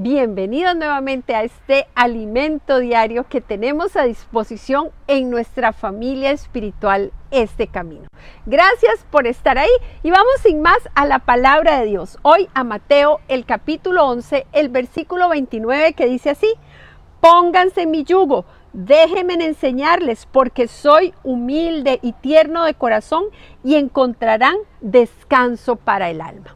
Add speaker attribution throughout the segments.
Speaker 1: bienvenidos nuevamente a este alimento diario que tenemos a disposición en nuestra familia espiritual, este camino. Gracias por estar ahí y vamos sin más a la palabra de Dios. Hoy a Mateo el capítulo 11, el versículo 29 que dice así, pónganse mi yugo. Déjenme enseñarles porque soy humilde y tierno de corazón y encontrarán descanso para el alma.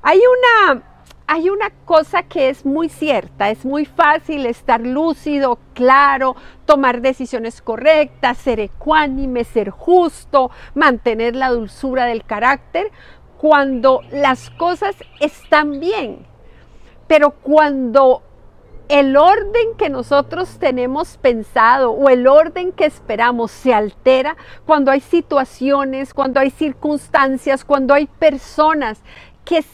Speaker 1: Hay una hay una cosa que es muy cierta, es muy fácil estar lúcido, claro, tomar decisiones correctas, ser ecuánime, ser justo, mantener la dulzura del carácter cuando las cosas están bien. Pero cuando el orden que nosotros tenemos pensado o el orden que esperamos se altera cuando hay situaciones, cuando hay circunstancias, cuando hay personas que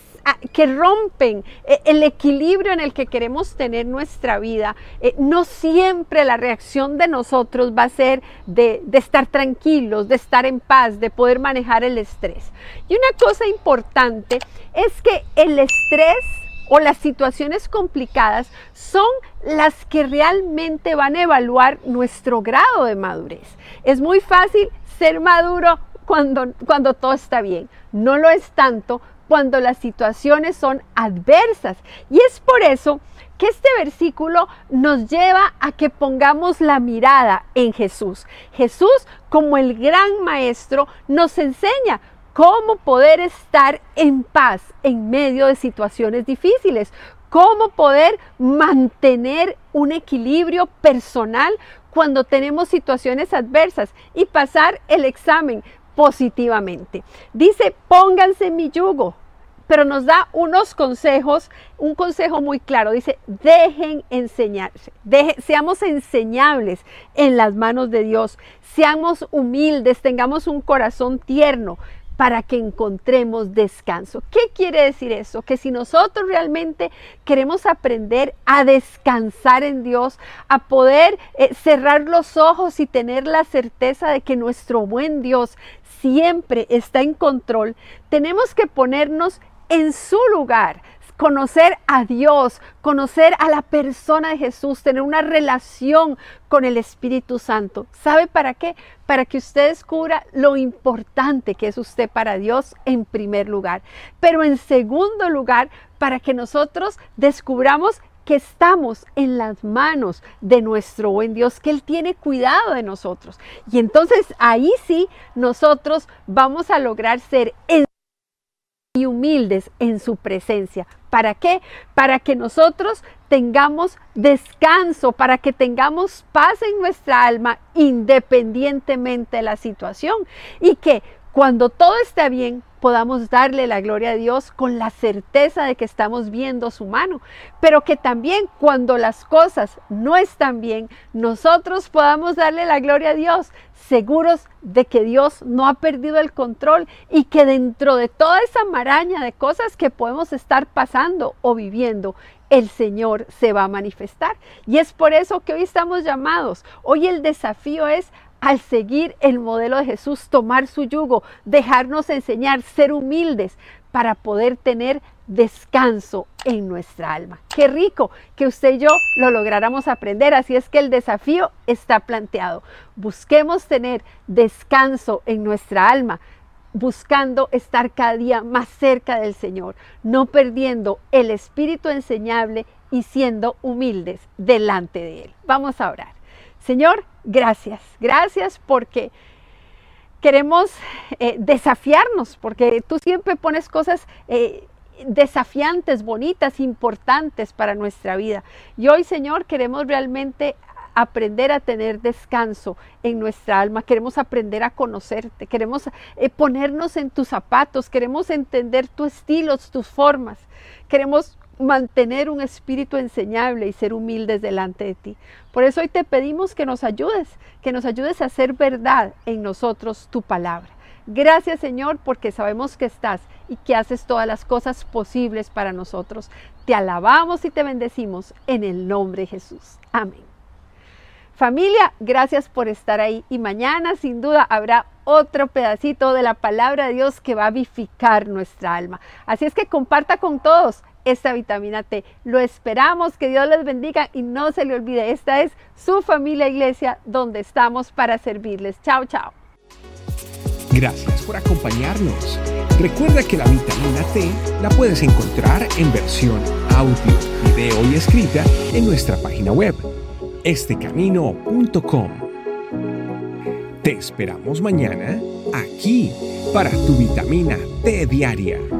Speaker 1: que rompen eh, el equilibrio en el que queremos tener nuestra vida, eh, no siempre la reacción de nosotros va a ser de, de estar tranquilos, de estar en paz, de poder manejar el estrés. Y una cosa importante es que el estrés o las situaciones complicadas son las que realmente van a evaluar nuestro grado de madurez. Es muy fácil ser maduro cuando, cuando todo está bien. No lo es tanto cuando las situaciones son adversas. Y es por eso que este versículo nos lleva a que pongamos la mirada en Jesús. Jesús, como el gran maestro, nos enseña cómo poder estar en paz en medio de situaciones difíciles, cómo poder mantener un equilibrio personal cuando tenemos situaciones adversas y pasar el examen positivamente. Dice, pónganse mi yugo, pero nos da unos consejos, un consejo muy claro. Dice, dejen enseñarse, seamos enseñables en las manos de Dios, seamos humildes, tengamos un corazón tierno para que encontremos descanso. ¿Qué quiere decir eso? Que si nosotros realmente queremos aprender a descansar en Dios, a poder eh, cerrar los ojos y tener la certeza de que nuestro buen Dios siempre está en control, tenemos que ponernos en su lugar, conocer a Dios, conocer a la persona de Jesús, tener una relación con el Espíritu Santo. ¿Sabe para qué? Para que usted descubra lo importante que es usted para Dios en primer lugar. Pero en segundo lugar, para que nosotros descubramos que estamos en las manos de nuestro buen Dios, que Él tiene cuidado de nosotros. Y entonces ahí sí nosotros vamos a lograr ser y humildes en su presencia. ¿Para qué? Para que nosotros tengamos descanso, para que tengamos paz en nuestra alma independientemente de la situación y que cuando todo esté bien, podamos darle la gloria a Dios con la certeza de que estamos viendo su mano, pero que también cuando las cosas no están bien, nosotros podamos darle la gloria a Dios, seguros de que Dios no ha perdido el control y que dentro de toda esa maraña de cosas que podemos estar pasando o viviendo, el Señor se va a manifestar. Y es por eso que hoy estamos llamados. Hoy el desafío es al seguir el modelo de Jesús, tomar su yugo, dejarnos enseñar, ser humildes para poder tener descanso en nuestra alma. Qué rico que usted y yo lo lográramos aprender, así es que el desafío está planteado. Busquemos tener descanso en nuestra alma, buscando estar cada día más cerca del Señor, no perdiendo el espíritu enseñable y siendo humildes delante de Él. Vamos a orar. Señor, gracias, gracias porque queremos eh, desafiarnos, porque tú siempre pones cosas eh, desafiantes, bonitas, importantes para nuestra vida. Y hoy, Señor, queremos realmente aprender a tener descanso en nuestra alma, queremos aprender a conocerte, queremos eh, ponernos en tus zapatos, queremos entender tus estilos, tus formas, queremos mantener un espíritu enseñable y ser humildes delante de ti. Por eso hoy te pedimos que nos ayudes, que nos ayudes a hacer verdad en nosotros tu palabra. Gracias Señor porque sabemos que estás y que haces todas las cosas posibles para nosotros. Te alabamos y te bendecimos en el nombre de Jesús. Amén. Familia, gracias por estar ahí y mañana sin duda habrá otro pedacito de la palabra de Dios que va a vivificar nuestra alma. Así es que comparta con todos esta vitamina T. Lo esperamos, que Dios les bendiga y no se le olvide, esta es su familia iglesia donde estamos para servirles. Chao, chao.
Speaker 2: Gracias por acompañarnos. Recuerda que la vitamina T la puedes encontrar en versión audio, video y escrita en nuestra página web, estecamino.com. Te esperamos mañana aquí para tu vitamina T diaria.